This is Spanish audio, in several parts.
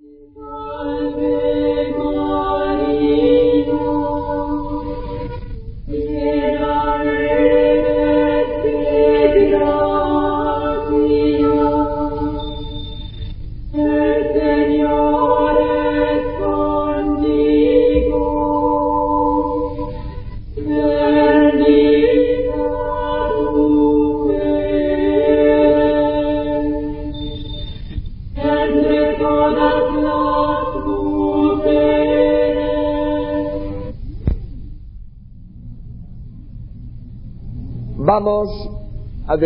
Bye.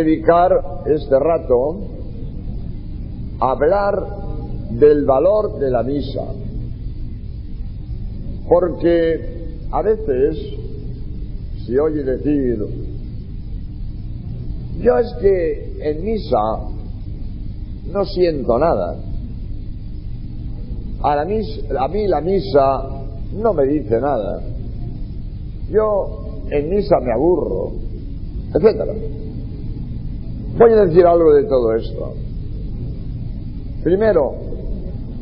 Dedicar este rato a hablar del valor de la misa. Porque a veces se oye decir, yo es que en misa no siento nada. A, la a mí la misa no me dice nada. Yo en misa me aburro, etcétera. Voy a decir algo de todo esto. Primero,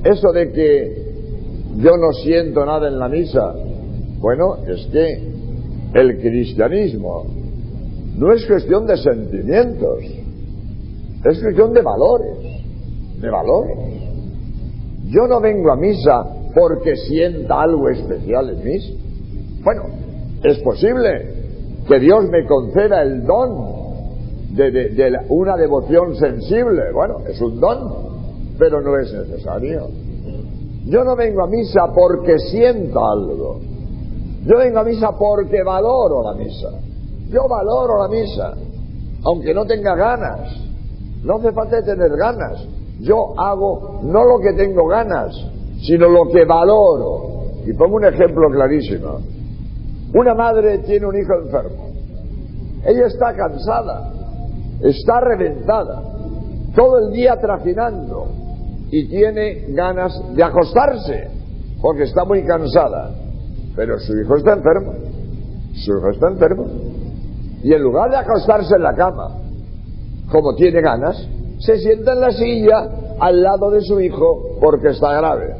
eso de que yo no siento nada en la misa, bueno, es que el cristianismo no es cuestión de sentimientos, es cuestión de valores, de valores. Yo no vengo a misa porque sienta algo especial en mí. Bueno, es posible que Dios me conceda el don de, de, una devoción sensible. Bueno, es un don, pero no es necesario. Yo no vengo a misa porque siento algo. Yo vengo a misa porque valoro la misa. Yo valoro la misa, aunque no tenga ganas. No hace falta tener ganas. Yo hago no lo que tengo ganas, sino lo que valoro. Y pongo un ejemplo clarísimo. Una madre tiene un hijo enfermo. Ella está cansada, está reventada, todo el día trajinando y tiene ganas de acostarse porque está muy cansada. Pero su hijo está enfermo. Su hijo está enfermo. Y en lugar de acostarse en la cama, como tiene ganas, se sienta en la silla al lado de su hijo porque está grave.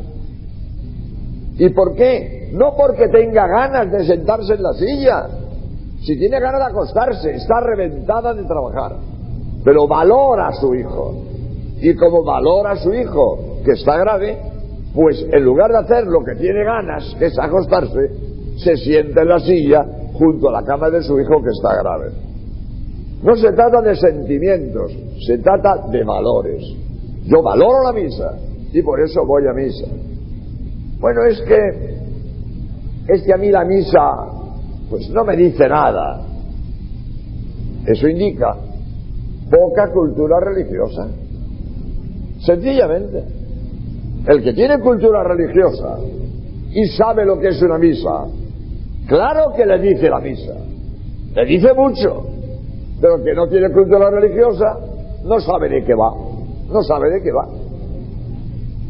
¿Y por qué? No porque tenga ganas de sentarse en la silla. Si tiene ganas de acostarse, está reventada de trabajar. Pero valora a su hijo. Y como valora a su hijo que está grave, pues en lugar de hacer lo que tiene ganas, que es acostarse, se sienta en la silla junto a la cama de su hijo que está grave. No se trata de sentimientos, se trata de valores. Yo valoro la misa y por eso voy a misa. Bueno, es que es que a mí la misa pues no me dice nada. Eso indica poca cultura religiosa. Sencillamente, el que tiene cultura religiosa y sabe lo que es una misa, claro que le dice la misa, le dice mucho, pero el que no tiene cultura religiosa no sabe de qué va, no sabe de qué va.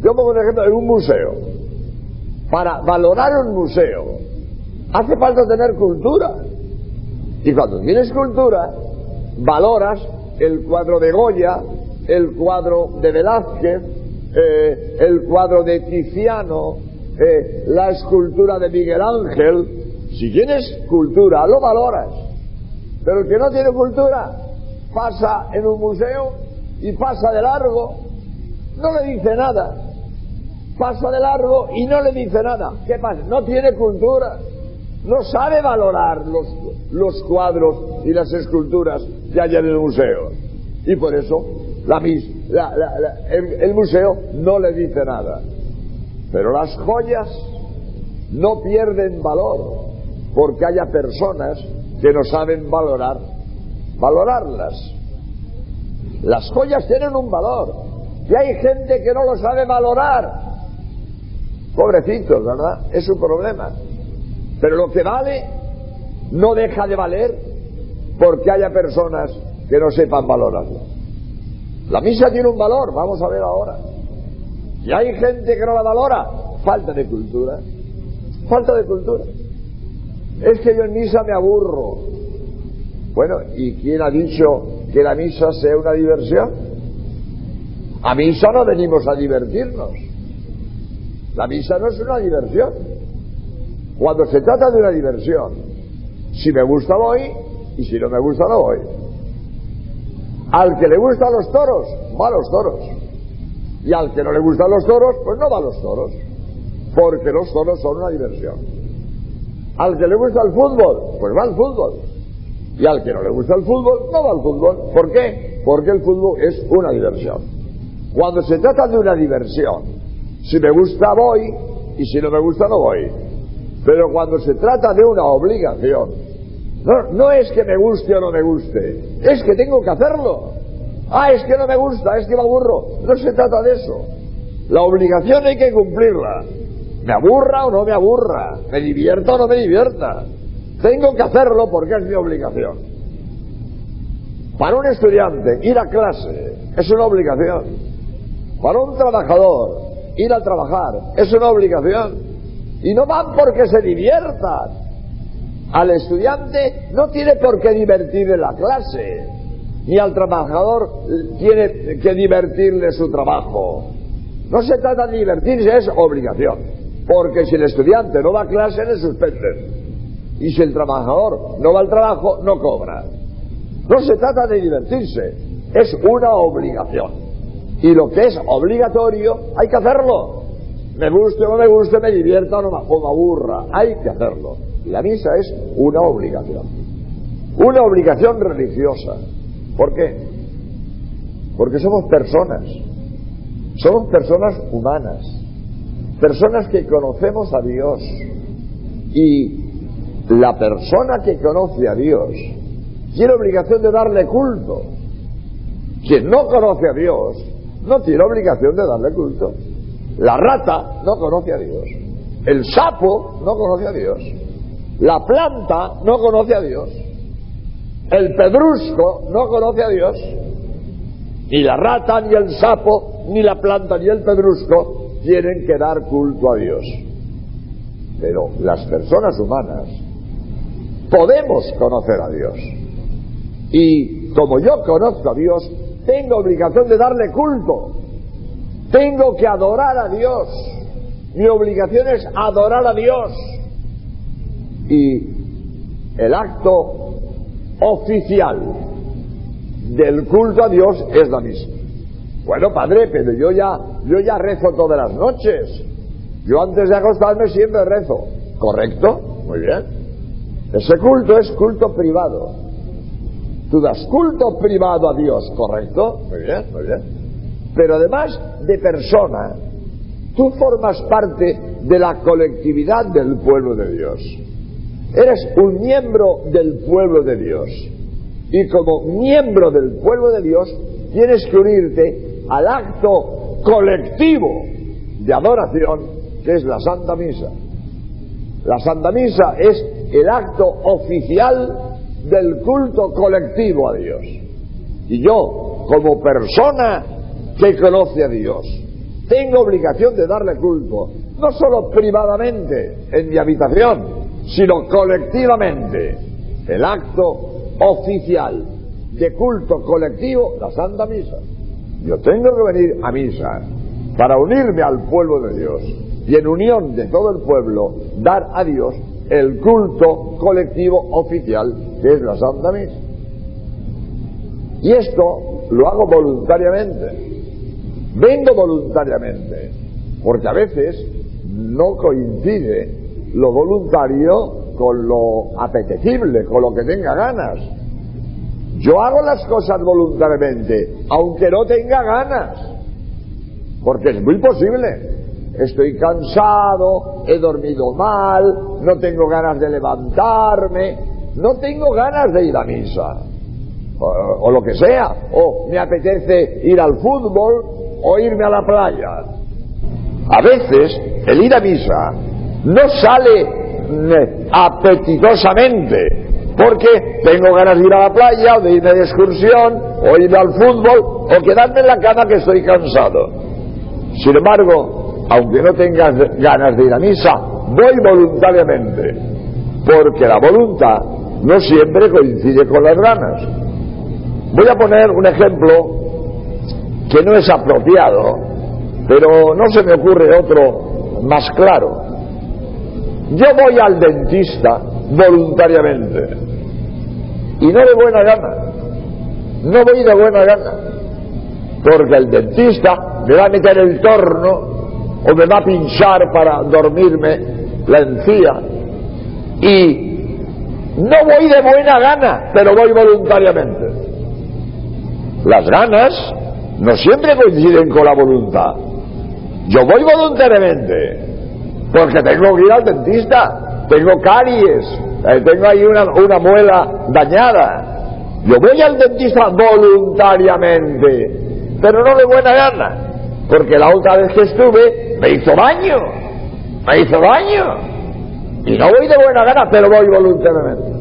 Yo pongo un ejemplo en un museo. Para valorar un museo hace falta tener cultura. Y cuando tienes cultura, valoras el cuadro de Goya, el cuadro de Velázquez, eh, el cuadro de Tiziano, eh, la escultura de Miguel Ángel. Si tienes cultura, lo valoras. Pero el que no tiene cultura pasa en un museo y pasa de largo, no le dice nada. Pasa de largo y no le dice nada. ¿Qué pasa? No tiene cultura. No sabe valorar los, los cuadros y las esculturas que hay en el museo. Y por eso la, el, museo no le dice nada. Pero las joyas no pierden valor porque haya personas que no saben valorar, valorarlas. Las joyas tienen un valor y hay gente que no lo sabe valorar. Pobrecitos, ¿verdad? Es su problema. Pero lo que vale no deja de valer porque haya personas que no sepan valorarlo. La misa tiene un valor, vamos a ver ahora. Y hay gente que no la valora, falta de cultura. Falta de cultura. Es que yo en misa me aburro. Bueno, ¿y quién ha dicho que la misa sea una diversión? A misa no venimos a divertirnos. La misa no es una diversión. Cuando se trata de una diversión, si me gusta voy y si no me gusta no voy. Al que le gustan los toros, va a los toros. Y al que no le gustan los toros, pues no va a los toros. Porque los toros son una diversión. Al que le gusta el fútbol, pues va al fútbol. Y al que no le gusta el fútbol, no va al fútbol. ¿Por qué? Porque el fútbol es una diversión. Cuando se trata de una diversión, si me gusta voy y si no me gusta no voy. Pero cuando se trata de una obligación, no, es que me guste o no me guste, es que tengo que hacerlo. Ah, es que no me gusta, es que me aburro. No se trata de eso. La obligación hay que cumplirla. Me aburra o no me aburra, me divierta o no me divierta. Tengo que hacerlo porque es mi obligación. Para un estudiante, ir a clase es una obligación. Para un trabajador, ir a trabajar es una obligación. Y no van porque se diviertan. Al estudiante no tiene por qué divertirle la clase, ni al trabajador tiene que divertirle su trabajo. No se trata de divertirse, es obligación. Porque si el estudiante no va a clase, le suspenden. Y si el trabajador no va al trabajo, no cobra. No se trata de divertirse, es una obligación. Y lo que es obligatorio, hay que hacerlo. Me guste o no me guste, me divierta o, no, me aburra, hay que hacerlo. La misa es una obligación. Una obligación religiosa. ¿Por qué? Porque somos personas. Somos personas humanas. Personas que conocemos a Dios. Y la persona que conoce a Dios tiene obligación de darle culto. Quien no conoce a Dios no tiene obligación de darle culto. La rata no conoce a Dios. El sapo no conoce a Dios. La planta no conoce a Dios. El pedrusco no conoce a Dios. Ni la rata, ni el sapo, ni la planta, ni el pedrusco tienen que dar culto a Dios. Pero las personas humanas podemos conocer a Dios. Y como yo conozco a Dios, tengo obligación de darle culto. Tengo que adorar a Dios. Mi obligación es adorar a Dios y el acto oficial del culto a Dios es la misma. Bueno, padre, pero yo ya, yo ya rezo todas las noches. Yo antes de acostarme siempre rezo. ¿Correcto? Muy bien. Ese culto es culto privado. Tú das culto privado a Dios, ¿correcto? Muy bien, muy bien. Pero además de persona, tú formas parte de la colectividad del pueblo de Dios. Eres un miembro del pueblo de Dios. Y como miembro del pueblo de Dios, tienes que unirte al acto colectivo de adoración que es la Santa Misa. La Santa Misa es el acto oficial del culto colectivo a Dios. Y yo, como persona que conoce a Dios, tengo obligación de darle culto, no solo privadamente en mi habitación, sino colectivamente el acto oficial de culto colectivo, la Santa Misa. Yo tengo que venir a misa para unirme al pueblo de Dios y en unión de todo el pueblo dar a Dios el culto colectivo oficial que es la Santa Misa. Y esto lo hago voluntariamente. Vengo voluntariamente, porque a veces no coincide lo voluntario con lo apetecible, con lo que tenga ganas. Yo hago las cosas voluntariamente, aunque no tenga ganas, porque es muy posible. Estoy cansado, he dormido mal, no tengo ganas de levantarme, no tengo ganas de ir a misa, o, o lo que sea, o me apetece ir al fútbol o irme a la playa. A veces el ir a misa no sale mm, apetitosamente, porque tengo ganas de ir a la playa, o de irme de excursión, o irme al fútbol, o quedarme en la cama que estoy cansado. Sin embargo, aunque no tengas ganas de ir a misa, voy voluntariamente, porque la voluntad no siempre coincide con las ganas. Voy a poner un ejemplo que no es apropiado, pero no se me ocurre otro más claro. Yo voy al dentista voluntariamente y no de buena gana. No voy de buena gana. Porque el dentista me va a meter el torno o me va a pinchar para dormirme la encía y no voy de buena gana, pero voy voluntariamente. Las ganas no siempre coinciden con la voluntad. Yo voy voluntariamente porque tengo que ir al dentista, tengo caries, eh, tengo ahí una, muela dañada. Yo voy al dentista voluntariamente, pero no de buena gana, porque la otra vez que estuve me hizo daño, me hizo daño. Y no voy de buena gana, pero voy voluntariamente.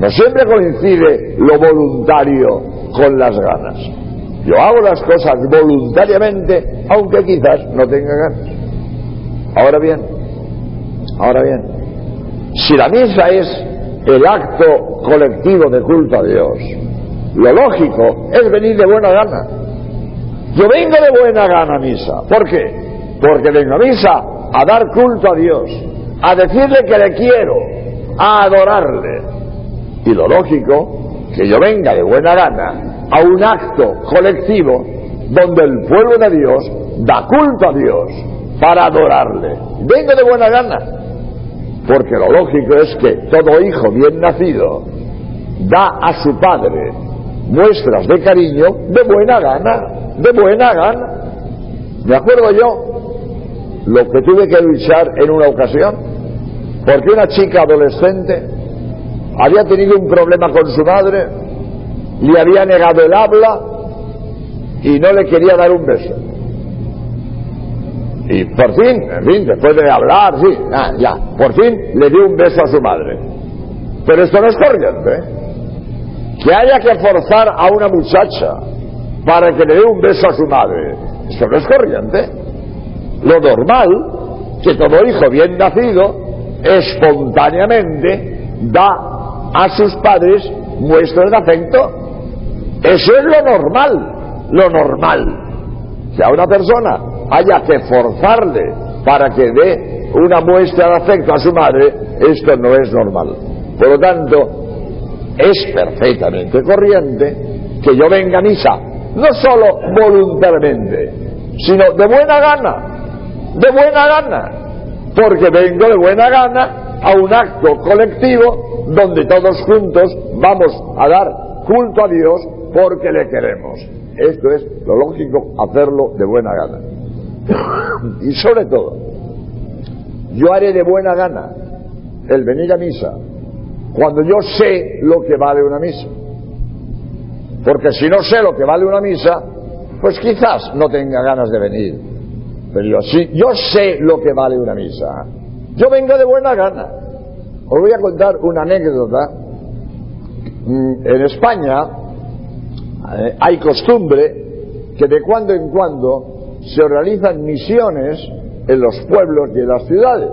No siempre coincide lo voluntario con las ganas. Yo hago las cosas voluntariamente, aunque quizás no tenga ganas. Ahora bien, ahora bien, si la misa es el acto colectivo de culto a Dios, lo lógico es venir de buena gana. Yo vengo de buena gana a misa. ¿Por qué? Porque vengo a misa a dar culto a Dios, a decirle que le quiero, a adorarle. Y lo lógico, que yo venga de buena gana a un acto colectivo donde el pueblo de Dios da culto a Dios para adorarle. Vengo de buena gana, porque lo lógico es que todo hijo bien nacido da a su padre muestras de cariño de buena gana, de buena gana. Me acuerdo yo lo que tuve que luchar en una ocasión, porque una chica adolescente había tenido un problema con su madre, le había negado el habla y no le quería dar un beso. Y por fin, en fin, después de hablar, sí, ah, ya, por fin le dio un beso a su madre. Pero esto no es corriente. ¿eh? Que haya que forzar a una muchacha para que le dé un beso a su madre, esto no es corriente. Lo normal, que todo hijo bien nacido, espontáneamente da a sus padres muestras de afecto. Eso es lo normal, lo normal. Que a una persona haya que forzarle para que dé una muestra de afecto a su madre, esto no es normal. Por lo tanto, es perfectamente corriente que yo venga a misa, no solo voluntariamente, sino de buena gana, de buena gana, porque vengo de buena gana a un acto colectivo donde todos juntos vamos a dar culto a Dios porque le queremos. Esto es lo lógico, hacerlo de buena gana. y sobre todo, yo haré de buena gana el venir a misa cuando yo sé lo que vale una misa. Porque si no sé lo que vale una misa, pues quizás no tenga ganas de venir. Pero yo, sí, yo sé lo que vale una misa. Yo vengo de buena gana. Os voy a contar una anécdota. Mm, en España eh, hay costumbre que de cuando en cuando se organizan misiones en los pueblos y en las ciudades.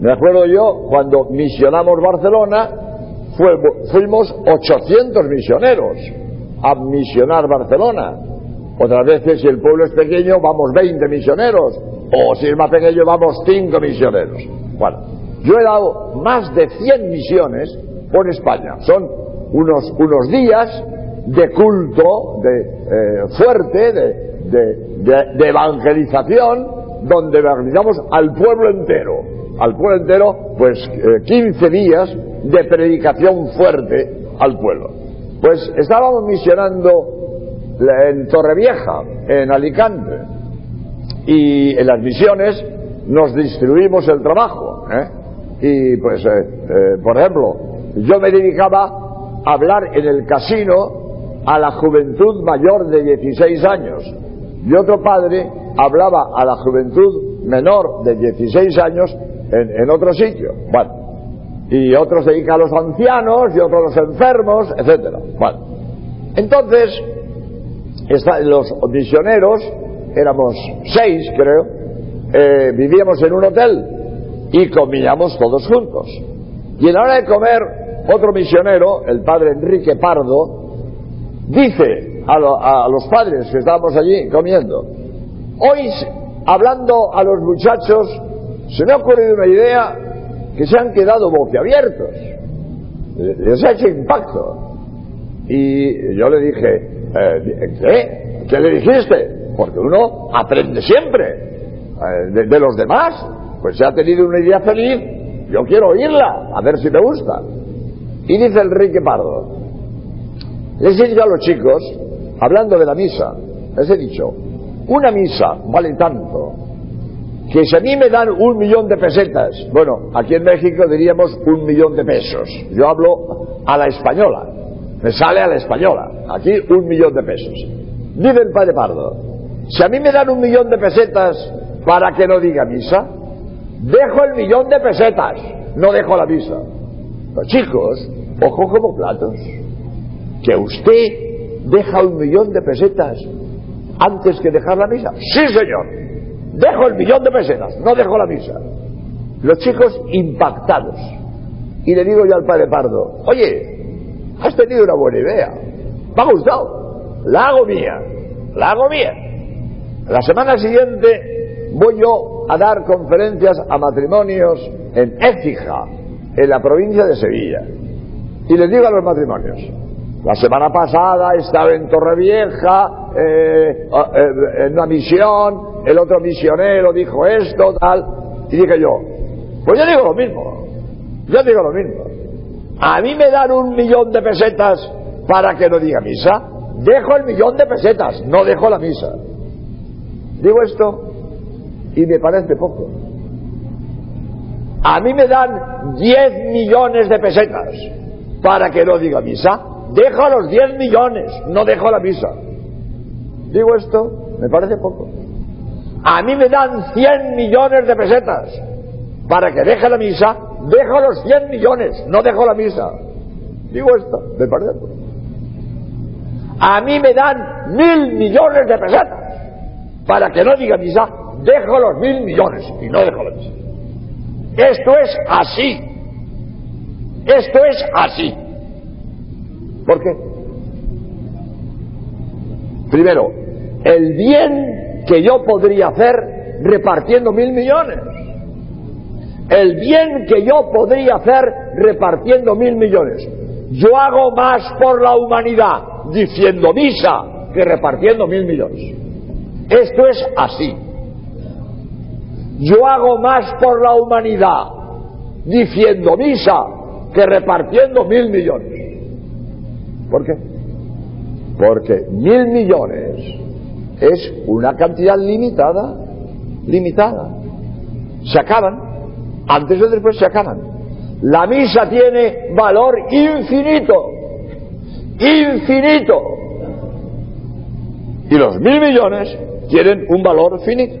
Me acuerdo yo cuando misionamos Barcelona, fuimos 800 misioneros a misionar Barcelona. Otras veces, si el pueblo es pequeño, vamos 20 misioneros. O si es más pequeño, vamos 5 misioneros. Bueno, yo he dado más de 100 misiones por España. Son unos, unos días de culto de, eh, fuerte, de, de, evangelización donde evangelizamos al pueblo entero. Al pueblo entero, pues 15 eh, días de predicación fuerte al pueblo. Pues estábamos misionando en Torrevieja, en Alicante, y en las misiones nos distribuimos el trabajo. ¿eh? Y pues, eh, por ejemplo, yo me dedicaba a hablar en el casino a la juventud mayor de 16 años y otro padre hablaba a la juventud menor de 16 años en, otro sitio. Bueno, y otros se dedican a los ancianos y otros a los enfermos, etcétera. Bueno, entonces, los misioneros, éramos seis creo, eh, vivíamos en un hotel y comíamos todos juntos. Y en la hora de comer, otro misionero, el padre Enrique Pardo, dice a, los padres que estábamos allí comiendo, hoy hablando a los muchachos, se me ha ocurrido una idea que se han quedado boquiabiertos. Les ha hecho impacto. Y yo le dije, eh, ¿qué? ¿Qué le dijiste? Porque uno aprende siempre eh, de, los demás. Pues se ha tenido una idea feliz, yo quiero oírla, a ver si me gusta. Y dice Enrique Pardo, les he dicho a los chicos, hablando de la misa, les he dicho, una misa vale tanto que si a mí me dan un millón de pesetas, bueno, aquí en México diríamos un millón de pesos, yo hablo a la española, me sale a la española, aquí un millón de pesos. Dice el padre Pardo, si a mí me dan un millón de pesetas para que no diga misa, dejo el millón de pesetas, no dejo la misa. Los chicos, ojo como platos, que usted deja un millón de pesetas antes que dejar la misa. Sí, señor, dejo el millón de pesetas, no dejo la misa. Los chicos impactados. Y le digo yo al padre Pardo, oye, has tenido una buena idea, me ha gustado, la hago mía, la hago mía. La semana siguiente voy yo a dar conferencias a matrimonios en Écija, en la provincia de Sevilla. Y les digo a los matrimonios, la semana pasada estaba en Torrevieja, eh, eh, en una misión, el otro misionero dijo esto, tal, y dije yo, pues yo digo lo mismo, yo digo lo mismo. A mí me dan un millón de pesetas para que no diga misa, dejo el millón de pesetas, no dejo la misa. Digo esto y me parece poco. A mí me dan 10 millones de pesetas para que no diga misa. Dejo los 10 millones, no dejo la misa. Digo esto, me parece poco. A mí me dan 100 millones de pesetas para que deje la misa. Dejo los 100 millones, no dejo la misa. Digo esto, me parece poco. A mí me dan mil millones de pesetas para que no diga misa. Dejo los mil millones y no dejo la misa. Esto es así. Esto es así. ¿Por qué? Primero, el bien que yo podría hacer repartiendo mil millones. El bien que yo podría hacer repartiendo mil millones. Yo hago más por la humanidad diciendo misa que repartiendo mil millones. Esto es así. Yo hago más por la humanidad diciendo misa que repartiendo mil millones. ¿Por qué? Porque mil millones es una cantidad limitada, limitada. Se acaban, antes o después se acaban. La misa tiene valor infinito, infinito. Y los mil millones tienen un valor finito.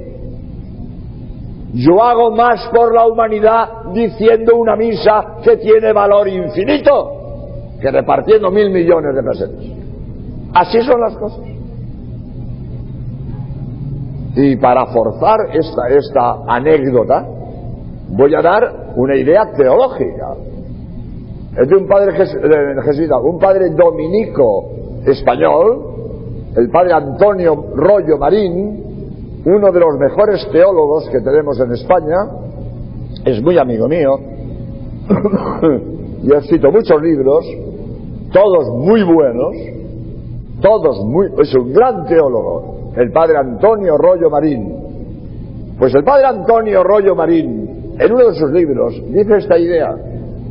Yo hago más por la humanidad diciendo una misa que tiene valor infinito que repartiendo mil millones de pesetas. Así son las cosas. Y para forzar esta, esta anécdota, voy a dar una idea teológica. Es de un padre jesuita, un padre dominico español, el padre Antonio Rollo Marín, uno de los mejores teólogos que tenemos en España, es muy amigo mío, y ha escrito muchos libros, todos muy buenos, todos muy, es un gran teólogo, el padre Antonio Rollo Marín. Pues el padre Antonio Rollo Marín, en uno de sus libros, dice esta idea,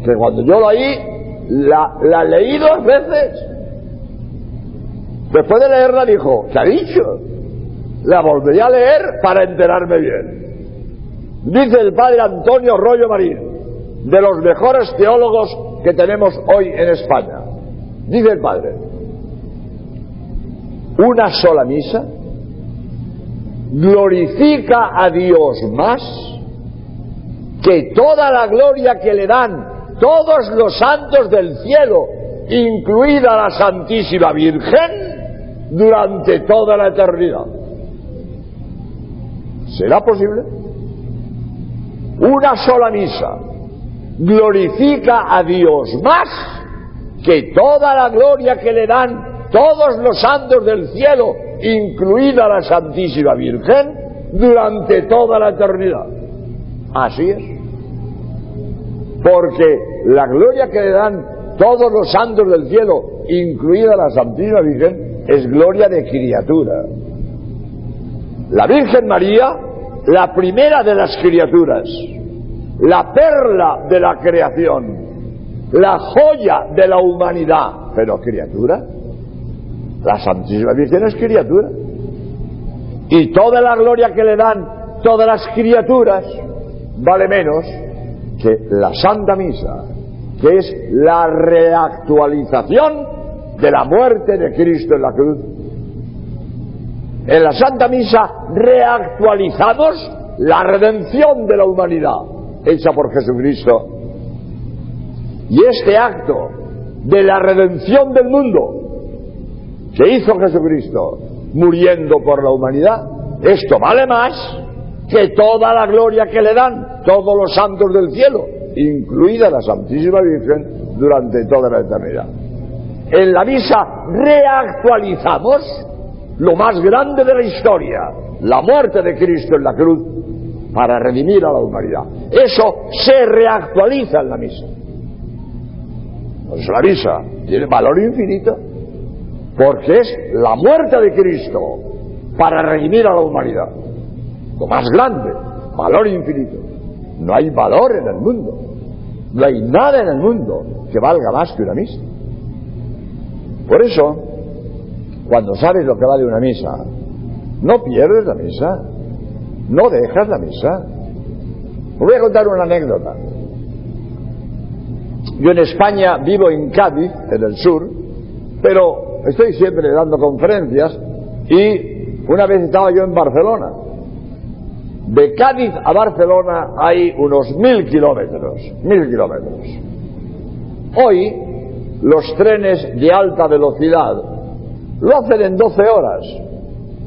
que cuando yo lo oí, la, la leí dos veces. Después de leerla dijo, ¿qué ha dicho? La volverí a leer para enterarme bien. Dice el padre Antonio Rollo Marín, de los mejores teólogos que tenemos hoy en España. Dice el padre, una sola misa glorifica a Dios más que toda la gloria que le dan todos los santos del cielo, incluida la Santísima Virgen, durante toda la eternidad. ¿Será posible? Una sola misa glorifica a Dios más que toda la gloria que le dan todos los santos del cielo, incluida la Santísima Virgen, durante toda la eternidad. Así es. Porque la gloria que le dan todos los santos del cielo, incluida la Santísima Virgen, es gloria de criatura. La Virgen María, la primera de las criaturas, la perla de la creación, la joya de la humanidad, pero criatura. La Santísima Virgen es criatura. Y toda la gloria que le dan todas las criaturas vale menos que la Santa Misa, que es la reactualización de la muerte de Cristo en la cruz. En la Santa Misa reactualizamos la redención de la humanidad hecha por Jesucristo. Y este acto de la redención del mundo que hizo Jesucristo muriendo por la humanidad, esto vale más que toda la gloria que le dan todos los santos del cielo, incluida la Santísima Virgen, durante toda la eternidad. En la misa reactualizamos lo más grande de la historia, la muerte de Cristo en la cruz para redimir a la humanidad. Eso se reactualiza en la misa. Pues la misa tiene valor infinito porque es la muerte de Cristo para redimir a la humanidad. Lo más grande, valor infinito. No hay valor en el mundo. No hay nada en el mundo que valga más que una misa. Por eso, cuando sabes lo que vale una misa, no pierdes la misa, no dejas la misa. Voy a contar una anécdota. Yo en España vivo en Cádiz, en el sur, pero estoy siempre dando conferencias y una vez estaba yo en Barcelona. De Cádiz a Barcelona hay unos mil kilómetros, mil kilómetros. Hoy los trenes de alta velocidad lo hacen en 12 horas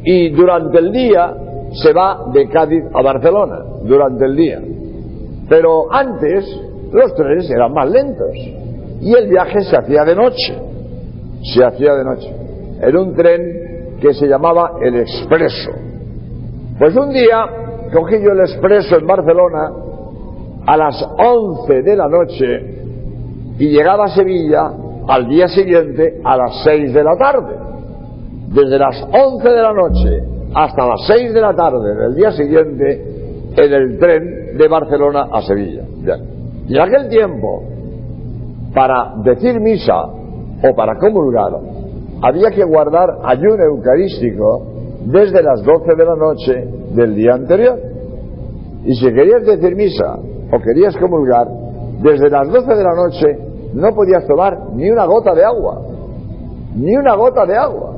y durante el día se va de Cádiz a Barcelona, durante el día. Pero antes los trenes eran más lentos y el viaje se hacía de noche se hacía de noche, en un tren que se llamaba el Expreso. Pues un día cogí yo el Expreso en Barcelona a las 11 de la noche y llegaba a Sevilla al día siguiente a las 6 de la tarde. Desde las 11 de la noche hasta las 6 de la tarde del día siguiente en el tren de Barcelona a Sevilla. Y en aquel tiempo, para decir misa o para comulgar, había que guardar ayuno eucarístico desde las 12 de la noche del día anterior. Y si querías decir misa o querías comulgar, desde las 12 de la noche no podías tomar ni una gota de agua. Ni una gota de agua.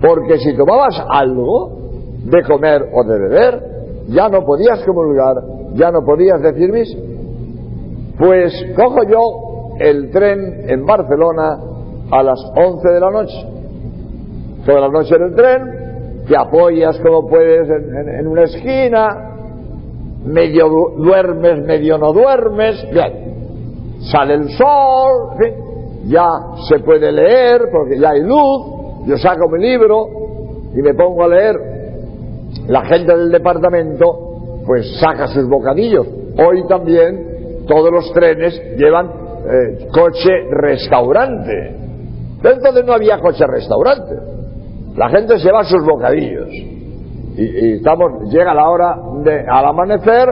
Porque si tomabas algo de comer o de beber, ya no podías comulgar, ya no podías decir misa. Pues cojo yo el tren en Barcelona a las 11 de la noche. Toda la noche en el tren, te apoyas como puedes en, una esquina, medio duermes, medio no duermes, bien. Sale el sol, ya se puede leer porque ya hay luz, yo saco mi libro y me pongo a leer. La gente del departamento pues saca sus bocadillos. Hoy también todos los trenes llevan eh, coche restaurante. entonces no había coche restaurante. La gente se va sus bocadillos. Y, estamos, llega la hora de, al amanecer,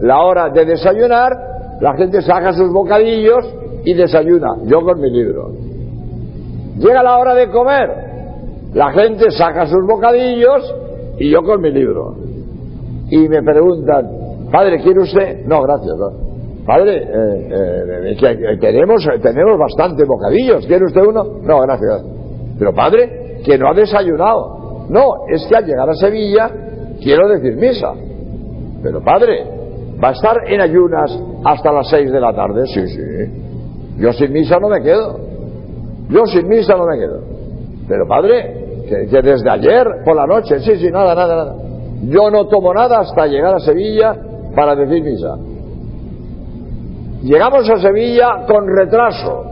la hora de desayunar, la gente saca sus bocadillos y desayuna. Yo con mi libro. Llega la hora de comer, la gente saca sus bocadillos y yo con mi libro. Y me preguntan, padre, ¿quiere usted? No, gracias. Padre, eh, eh, tenemos, tenemos bastante bocadillos. ¿Quiere usted uno? No, gracias. Pero padre, que no ha desayunado. No, es que al llegar a Sevilla quiero decir misa. Pero padre, ¿va a estar en ayunas hasta las seis de la tarde? Sí, sí. Yo sin misa no me quedo. Yo sin misa no me quedo. Pero padre, que, que desde ayer por la noche, sí, sí, nada, nada, nada. Yo no tomo nada hasta llegar a Sevilla para decir misa. Llegamos a Sevilla con retraso.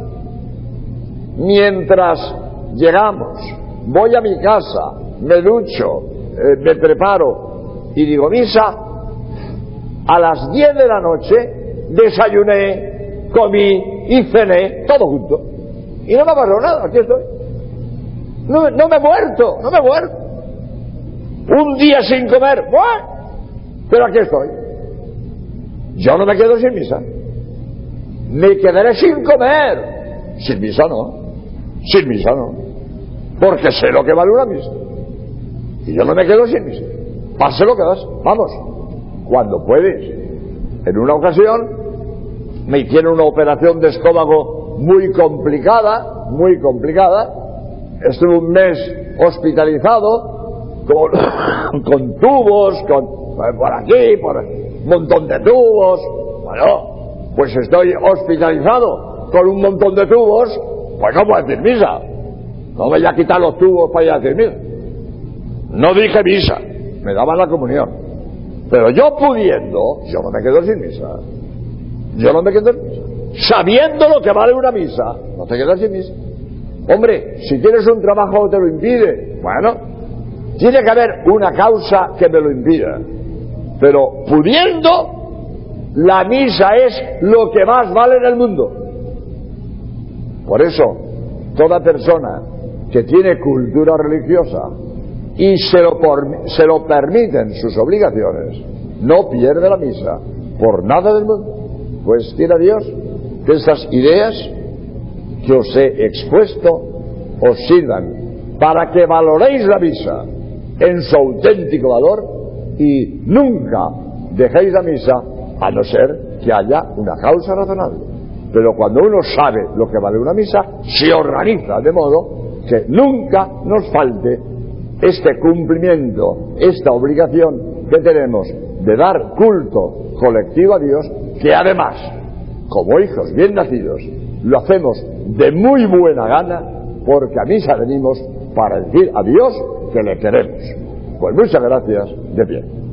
Mientras llegamos, voy a mi casa, me ducho, eh, me preparo y digo misa, a las 10 de la noche desayuné, comí y cené todo junto. Y no me ha nada, aquí estoy. No, no me he muerto, no me he muerto. Un día sin comer, bueno, pero aquí estoy. Yo no me quedo sin misa. Me quedaré sin comer. Sin misa no. Sin misa no. Porque sé lo que vale una misa. Y yo no me quedo sin misa. Pase lo que das. Vamos. Cuando puedes. En una ocasión me hicieron una operación de estómago muy complicada, muy complicada. Estuve un mes hospitalizado con, con tubos, con por aquí, por un montón de tubos. Bueno, pues estoy hospitalizado con un montón de tubos, pues no puedo decir misa. No voy a quitar los tubos para ir a decir misa. No dije misa, me daban la comunión. Pero yo pudiendo, yo no me quedo sin misa. Yo no me quedo sin misa. Sabiendo lo que vale una misa, no te quedas sin misa. Hombre, si tienes un trabajo que te lo impide, bueno, tiene que haber una causa que me lo impida. Pero pudiendo, la misa es lo que más vale en el mundo. Por eso, toda persona que tiene cultura religiosa y se lo, se lo permiten sus obligaciones, no pierde la misa por nada del mundo. Pues quiera Dios que estas ideas que os he expuesto os sirvan para que valoréis la misa en su auténtico valor y nunca dejéis la misa a no ser que haya una causa razonable. Pero cuando uno sabe lo que vale una misa, se organiza de modo que nunca nos falte este cumplimiento, esta obligación que tenemos de dar culto colectivo a Dios, que además, como hijos bien nacidos, lo hacemos de muy buena gana porque a misa venimos para decir a Dios que le queremos. Pues muchas gracias, de pie.